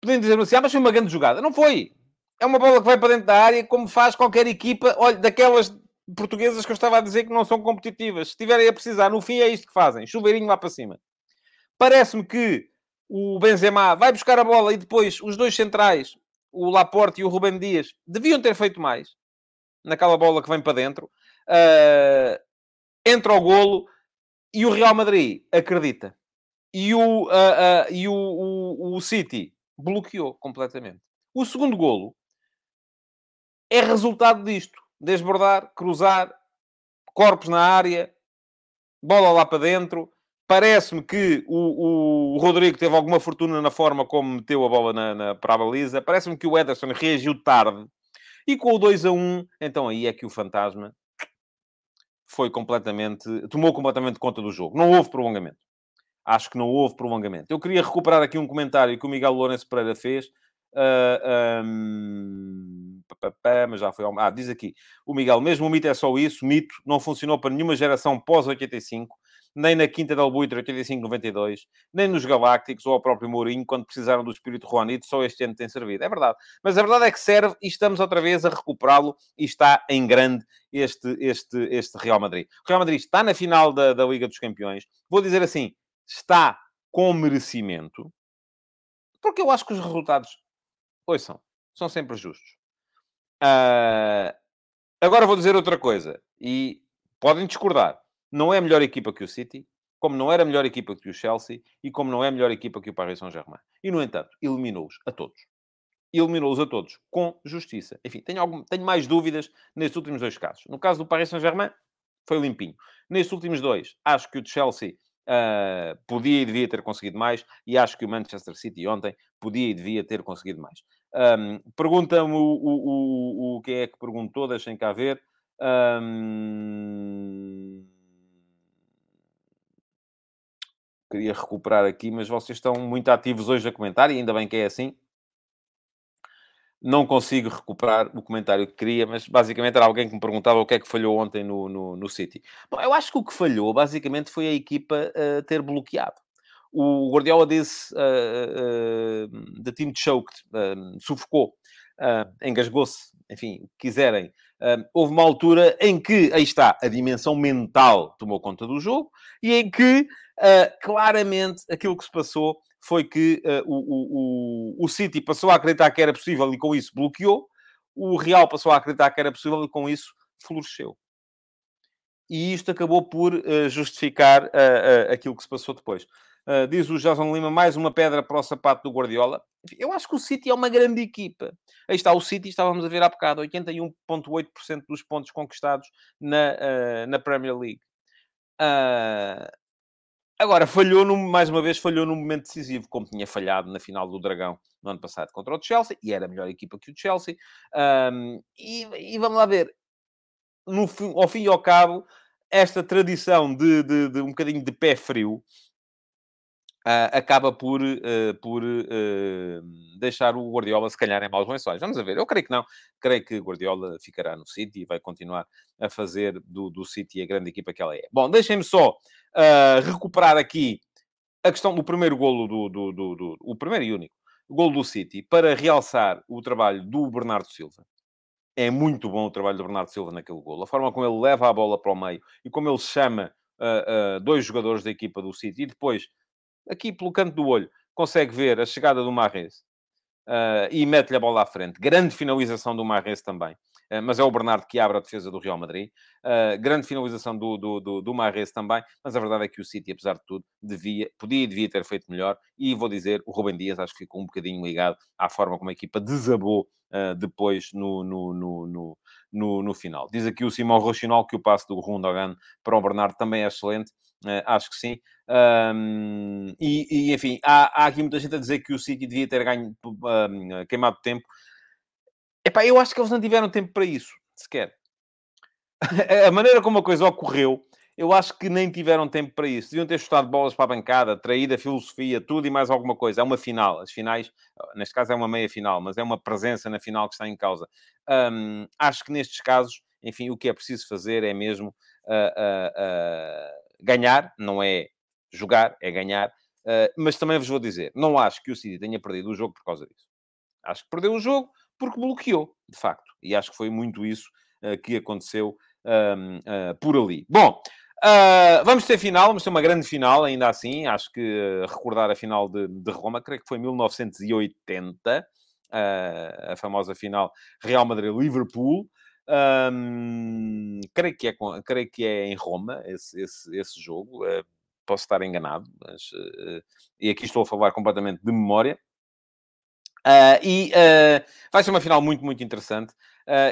S2: podem dizer-me assim, ah, mas foi uma grande jogada. Não foi é uma bola que vai para dentro da área, como faz qualquer equipa, olha, daquelas portuguesas que eu estava a dizer que não são competitivas. Se estiverem a precisar, no fim é isto que fazem. Chuveirinho lá para cima. Parece-me que o Benzema vai buscar a bola e depois os dois centrais, o Laporte e o Rubem Dias, deviam ter feito mais naquela bola que vem para dentro. Uh, entra o golo e o Real Madrid acredita. E o, uh, uh, e o, o, o City bloqueou completamente. O segundo golo é resultado disto. Desbordar, cruzar, corpos na área, bola lá para dentro. Parece-me que o, o, Rodrigo teve alguma fortuna na forma como meteu a bola na, na para a baliza. Parece-me que o Ederson reagiu tarde. E com o 2 a 1, então aí é que o fantasma foi completamente... Tomou completamente conta do jogo. Não houve prolongamento. Acho que não houve prolongamento. Eu queria recuperar aqui um comentário que o Miguel Lourenço Pereira fez. Uh, um mas já foi ao... Ah, diz aqui, o Miguel, mesmo o mito é só isso, mito não funcionou para nenhuma geração pós-85, nem na Quinta del Buitre 85-92, nem nos Galácticos ou ao próprio Mourinho, quando precisaram do espírito Juanito, só este ano tem servido. É verdade. Mas a verdade é que serve e estamos outra vez a recuperá-lo e está em grande este, este, este Real Madrid. O Real Madrid está na final da, da Liga dos Campeões. Vou dizer assim, está com merecimento, porque eu acho que os resultados, ouçam, são sempre justos. Uh, agora vou dizer outra coisa, e podem discordar. Não é a melhor equipa que o City, como não era a melhor equipa que o Chelsea, e como não é a melhor equipa que o Paris Saint-Germain. E, no entanto, eliminou-os a todos. Eliminou-os a todos, com justiça. Enfim, tenho, algum, tenho mais dúvidas nestes últimos dois casos. No caso do Paris Saint-Germain, foi limpinho. Nestes últimos dois, acho que o Chelsea Uh, podia e devia ter conseguido mais, e acho que o Manchester City ontem podia e devia ter conseguido mais. Um, Pergunta-me o, o, o, o que é que perguntou, deixem cá ver. Um... Queria recuperar aqui, mas vocês estão muito ativos hoje a comentar, e ainda bem que é assim. Não consigo recuperar o comentário que queria, mas basicamente era alguém que me perguntava o que é que falhou ontem no, no, no City. Bom, eu acho que o que falhou, basicamente, foi a equipa uh, ter bloqueado o Guardiola disse uh, uh, the team choked, uh, sufocou, uh, engasgou-se, enfim, quiserem. houve uma altura em que, aí está, a dimensão mental tomou conta do jogo e em que, claramente, aquilo que se passou foi que o, o, o City passou a acreditar que era possível e com isso bloqueou, o Real passou a acreditar que era possível e com isso floresceu e isto acabou por uh, justificar uh, uh, aquilo que se passou depois. Uh, diz o Jason Lima, mais uma pedra para o sapato do Guardiola. Eu acho que o City é uma grande equipa. Aí está o City, estávamos a ver há bocado, 81,8% dos pontos conquistados na, uh, na Premier League. Uh, agora, falhou, no, mais uma vez, falhou num momento decisivo, como tinha falhado na final do Dragão no ano passado contra o Chelsea, e era a melhor equipa que o Chelsea. E, e, vamos lá ver, no, ao fim e ao cabo, esta tradição de, de, de um bocadinho de pé frio Uh, acaba por, uh, por uh, deixar o Guardiola, se calhar, em maus lençóis. Vamos ver. Eu creio que não. Creio que Guardiola ficará no City e vai continuar a fazer do, do City a grande equipa que ela é. Bom, deixem-me só recuperar aqui a questão do primeiro golo do, do, do, do, o primeiro e único golo do City para realçar o trabalho do Bernardo Silva. É muito bom o trabalho do Bernardo Silva naquele golo. A forma como ele leva a bola para o meio e como ele chama dois jogadores da equipa do City e depois aqui pelo canto do olho, consegue ver a chegada do Marres uh, e mete-lhe a bola à frente. Grande finalização do Marres também. Uh, mas é o Bernardo que abre a defesa do Real Madrid. Uh, grande finalização do, do, do, do Marres também. Mas a verdade é que o City, apesar de tudo, devia, podia e devia ter feito melhor. E vou dizer, o Rubem Dias acho que ficou um bocadinho ligado à forma como a equipa desabou depois no, no, no, no, no, no final. Diz aqui o Simão Rochinol que o passo do Rundogan para o Bernardo também é excelente. Uh, acho que sim. Um, e, e, enfim, há, há, aqui muita gente a dizer que o City devia ter ganho, um, queimado tempo. Epá, eu acho que eles não tiveram tempo para isso, sequer. a maneira como a coisa ocorreu, eu acho que nem tiveram tempo para isso. Deviam ter chutado bolas para a bancada, traído a filosofia, tudo e mais alguma coisa. É uma final. As finais, neste caso é uma meia final, mas é uma presença na final que está em causa. Um, acho que nestes casos, enfim, o que é preciso fazer é mesmo uh, uh, ganhar, não é jogar, é ganhar. Uh, mas também vos vou dizer, não acho que o City tenha perdido o jogo por causa disso. Acho que perdeu o jogo porque bloqueou, de facto. E acho que foi muito isso uh, que aconteceu uh, por ali. Bom, vamos ter final, vamos ter uma grande final, ainda assim. Acho que recordar a final de, de, Roma, creio que foi 1980, a famosa final Real Madrid-Liverpool. Um, creio, que é, creio que é em Roma esse, esse, esse jogo. Uh, posso estar enganado, mas, uh, e aqui estou a falar completamente de memória. Uh, e vai ser uma final muito, muito interessante.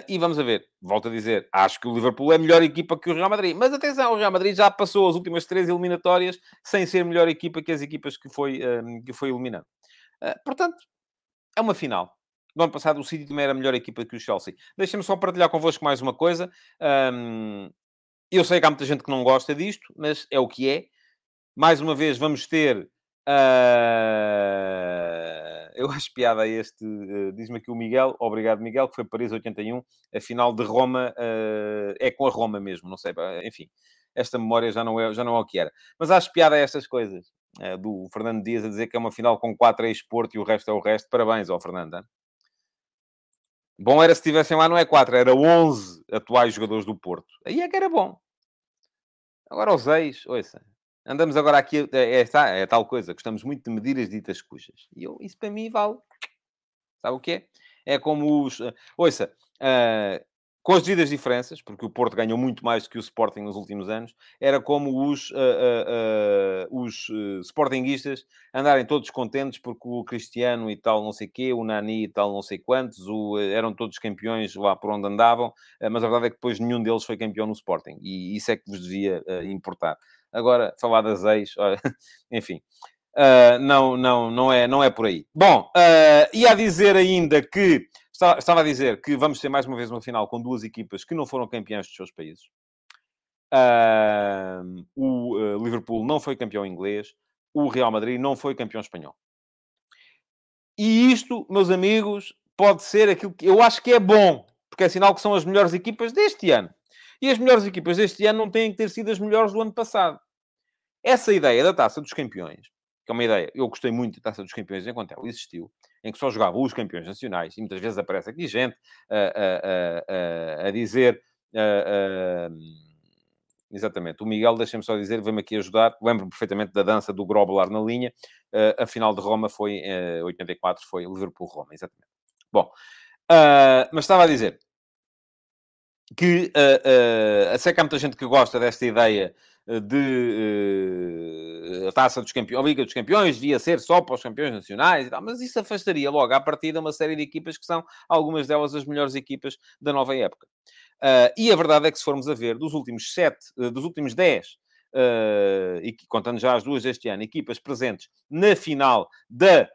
S2: e vamos a ver, volto a dizer, acho que o Liverpool é melhor equipa que o Real Madrid. Mas atenção, o Real Madrid já passou as últimas três eliminatórias sem ser melhor equipa que as equipas que foi, que foi eliminando. portanto, é uma final. No ano passado o City também era a melhor equipa que o Chelsea. Deixem-me só partilhar convosco mais uma coisa. Um, eu sei que há muita gente que não gosta disto, mas é o que é. Mais uma vez vamos ter... Uh, eu acho piada a este... Uh, Diz-me aqui o Miguel. Obrigado, Miguel, que foi Paris 81. A final de Roma uh, é com a Roma mesmo. Não sei, enfim. Esta memória já não, é, já não é o que era. Mas acho piada a estas coisas. do Fernando Dias a dizer que é uma final com 4 ex-Porto e o resto é o resto. Parabéns ao Fernando. Hein? Bom era se tivessem lá, não é 4, era 11 atuais jogadores do Porto. Aí é que era bom. Agora os ex, ouça. Andamos agora aqui, é, é, é, tal coisa, gostamos muito de medir as ditas cujas. E eu, isso para mim vale. Sabe o que é? É como os. Uh, ouça, uh, com as devidas diferenças, porque o Porto ganhou muito mais do que o Sporting nos últimos anos, era como os, uh, uh, uh, os Sportinguistas andarem todos contentes porque o Cristiano e tal não sei quê, o Nani e tal não sei quantos, o, eram todos campeões lá por onde andavam, mas a verdade é que depois nenhum deles foi campeão no Sporting, e isso é que vos devia importar. Agora, falar das ex, enfim... não, não, não, é, não é por aí. Bom, e a dizer ainda que Estava, a dizer que vamos ter mais uma vez uma final com duas equipas que não foram campeãs dos seus países. Uh, o uh, Liverpool não foi campeão inglês, o Real Madrid não foi campeão espanhol. E isto, meus amigos, pode ser aquilo que eu acho que é bom, porque é sinal que são as melhores equipas deste ano. E as melhores equipas deste ano não têm que ter sido as melhores do ano passado. Essa ideia da taça dos campeões, que é uma ideia, eu gostei muito da taça dos campeões enquanto ela existiu, em que só jogavam os campeões nacionais, e muitas vezes aparece aqui gente a, a, a, a dizer. exatamente, o Miguel, deixem-me só dizer, vem-me aqui ajudar. Lembro perfeitamente da dança do Grobelar na linha. a final de Roma foi, uh, 84, foi Liverpool-Roma, exatamente. Bom, mas estava a dizer, que uh, uh, sei que há muita gente que gosta desta ideia de uh, a taça dos campeões, a Liga dos Campeões devia ser só para os campeões nacionais e tal, mas isso afastaria logo à partida uma série de equipas que são algumas delas as melhores equipas da nova época. Uh, e a verdade é que se formos a ver, dos últimos sete, uh, dos últimos dez, e contando já as duas deste ano, equipas presentes na final da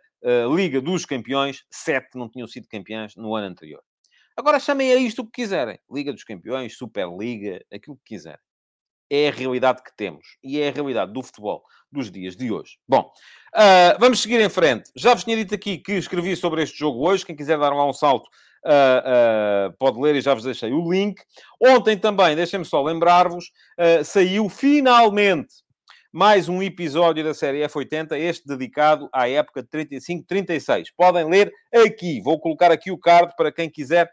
S2: Liga dos Campeões, sete não tinham sido campeãs no ano anterior. Agora chamem a isto o que quiserem. Liga dos Campeões, Superliga, aquilo que quiserem é a realidade que temos e é a realidade do futebol dos dias de hoje. Bom, uh, vamos seguir em frente. Já vos tinha dito aqui que escrevi sobre este jogo hoje. Quem quiser dar lá um salto uh, uh, pode ler e já vos deixei o link. Ontem também, deixem-me só lembrar-vos, saiu finalmente mais um episódio da série F80, este dedicado à época de 35-36. Podem ler aqui. Vou colocar aqui o card para quem quiser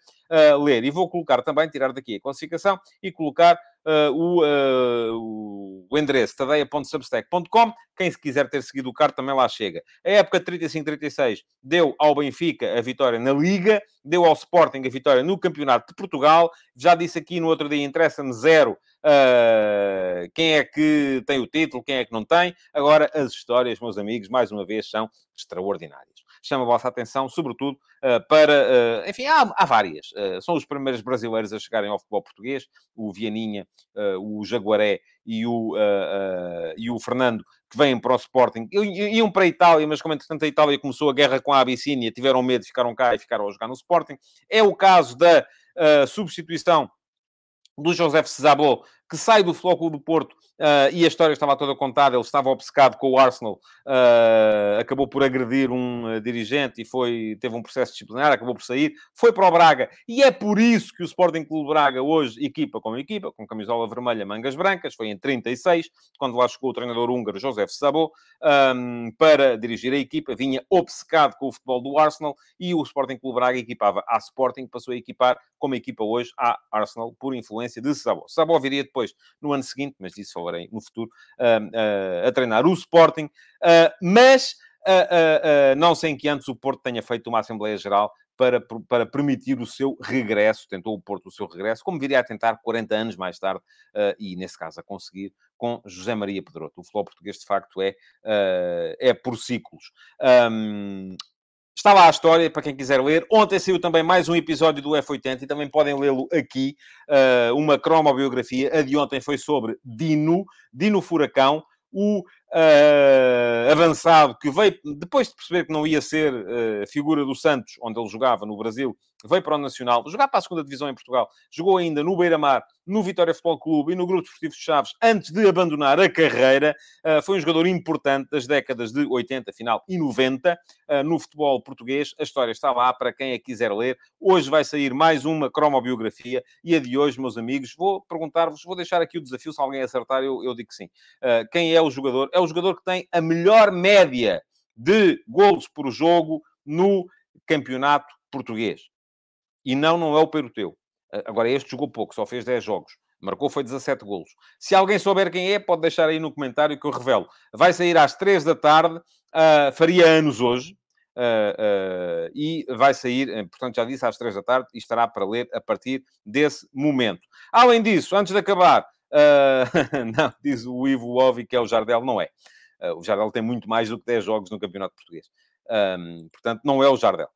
S2: ler. E vou colocar também, tirar daqui a classificação e colocar uh, o, uh, o endereço tadeia.substack.com. Quem se quiser ter seguido o card também lá chega. A época de 35-36 deu ao Benfica a vitória na Liga, deu ao Sporting a vitória no Campeonato de Portugal. Já disse aqui no outro dia, interessa-me zero Uh, quem é que tem o título, quem é que não tem. Agora, as histórias, meus amigos, mais uma vez, são extraordinárias. Chama a vossa atenção, sobretudo, uh, para... Uh, enfim, há, há várias. são os primeiros brasileiros a chegarem ao futebol português. O Vianinha, o Jaguaré e o, e o Fernando, que vêm para o Sporting. Iam para a Itália, mas como entretanto a Itália começou a guerra com a Abissínia, tiveram medo, ficaram cá e ficaram a jogar no Sporting. É o caso da substituição do José Cesabó, que sai do Flóculo do Porto uh, e a história estava toda contada, ele estava obcecado com o Arsenal, uh, acabou por agredir um uh, dirigente e foi, teve um processo disciplinar, acabou por sair, foi para o Braga e é por isso que o Sporting Clube Braga hoje equipa como equipa, com camisola vermelha, mangas brancas, foi em 36, quando lá chegou o treinador húngaro José Sabot um, para dirigir a equipa, vinha obcecado com o futebol do Arsenal e o Sporting Clube Braga equipava a Sporting, passou a equipar como equipa hoje a Arsenal por influência de Sabot. Sabot viria depois no ano seguinte, mas disso falarei no futuro, a treinar o Sporting. Ah, mas ah, ah, não sei que antes o Porto tenha feito uma Assembleia Geral para, para permitir o seu regresso, tentou o Porto o seu regresso, como viria a tentar 40 anos mais tarde, uh, e nesse caso a conseguir, com José Maria Pedroto. O futebol português, de facto, é, uh, é por ciclos. Um, Está lá a história para quem quiser ler. Ontem saiu também mais um episódio do F80 e também podem lê-lo aqui. Uh, uma cromobiografia. A de ontem foi sobre Dino, Dino Furacão, o uh, avançado que veio, depois de perceber que não ia ser uh, figura do Santos, onde ele jogava no Brasil, veio para o Nacional, jogar para a segunda divisão em Portugal, jogou ainda no Beira-Mar, no Vitória Futebol Clube e no Grupo Desportivo de Chaves, antes de abandonar a carreira. Uh, foi um jogador importante das décadas de 80, final e 90, uh, no futebol português. A história está lá para quem a quiser ler. Hoje vai sair mais uma cromobiografia e a de hoje, meus amigos, vou perguntar-vos, vou deixar aqui o desafio, se alguém acertar, eu, eu digo que sim. Uh, quem é o jogador? É o jogador que tem a melhor média de golos por jogo no campeonato português. E não, não é o Peruteu. Agora, este jogou pouco, só fez 10 jogos. Marcou foi 17 golos. Se alguém souber quem é, pode deixar aí no comentário que eu revelo. Vai sair às 3 da tarde, uh, faria anos hoje, uh, uh, e vai sair, eh, portanto, já disse, às 3 da tarde, e estará para ler a partir desse momento. Além disso, antes de acabar, não, diz o Ivo Ovi que é o Jardel, não é. o Jardel tem muito mais do que 10 jogos no Campeonato Português. Um, portanto, não é o Jardel.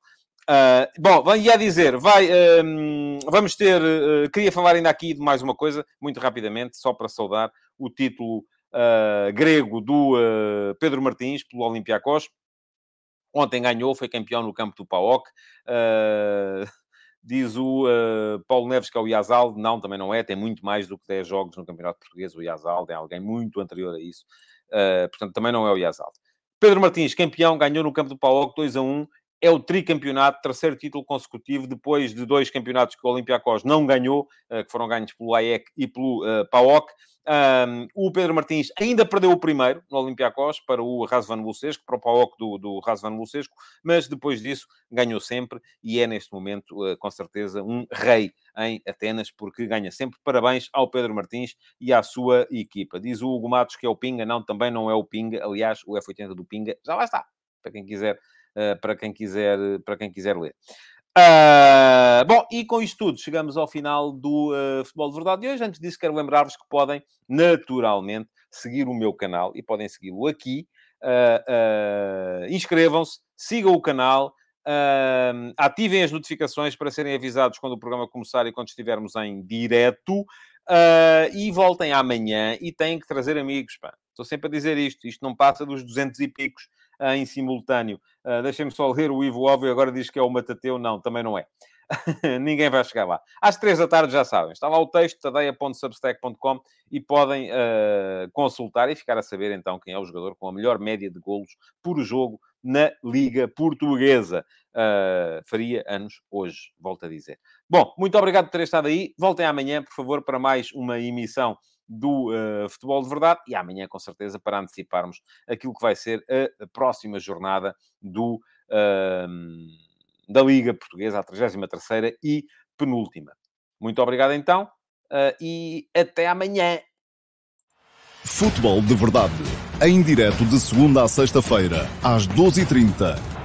S2: Uh, bom, ia dizer, vai, um, vamos ter. Uh, queria falar ainda aqui de mais uma coisa, muito rapidamente, só para saudar o título uh, grego do Pedro Martins pelo Olympiacos. Ontem ganhou, foi campeão no campo do PAOC. diz o Paulo Neves que é o Iazalde. Não, também não é, tem muito mais do que 10 jogos no Campeonato Português. O Iazalde é alguém muito anterior a isso, portanto, também não é o Iazalde. Pedro Martins, campeão, ganhou no campo do PAOC 2 a 1 é o tricampeonato, terceiro título consecutivo, depois de dois campeonatos que o Olympiacos não ganhou, eh, que foram ganhos pelo AEC e pelo uh, PAOK. O Pedro Martins ainda perdeu o primeiro no Olympiacos para o Razvan Lucesco, para o PAOK do, do Razvan Lucesco, mas depois disso ganhou sempre e é neste momento, uh, com certeza, um rei em Atenas, porque ganha sempre. Parabéns ao Pedro Martins e à sua equipa. Diz o Hugo Matos que é o Pinga, não, também não é o Pinga. Aliás, o F80 do Pinga já lá está, para quem quiser eh, para, quem quiser, para quem quiser ler. Uh, bom, e com isto tudo, chegamos ao final do uh, Futebol de Verdade de hoje. Antes disso, quero lembrar-vos que podem, naturalmente, seguir o meu canal e podem segui-lo aqui. Uh, Inscrevam-se, sigam o canal, ativem as notificações para serem avisados quando o programa começar e quando estivermos em direto. e voltem amanhã e têm que trazer amigos. Pá. Estou sempre a dizer isto. Isto não passa dos 200 e picos em simultâneo. Uh, Deixem-me só ler o Ivo Óbvio, agora diz que é o Matateu. Não, também não é. Ninguém vai chegar lá. Às três da tarde já sabem. Está lá o texto, tadeia.substack.com e podem uh, consultar e ficar a saber então quem é o jogador com a melhor média de golos por jogo na Liga Portuguesa. Uh, faria anos hoje, volto a dizer. Bom, muito obrigado por terem estado aí. Voltem amanhã, por favor, para mais uma emissão do uh, futebol de verdade e amanhã, com certeza, para anteciparmos aquilo que vai ser a, próxima jornada do, uh, da Liga Portuguesa, a 33 e penúltima. Muito obrigado então uh, e até amanhã.
S1: Futebol de verdade, em direto de segunda a sexta-feira, às 12h30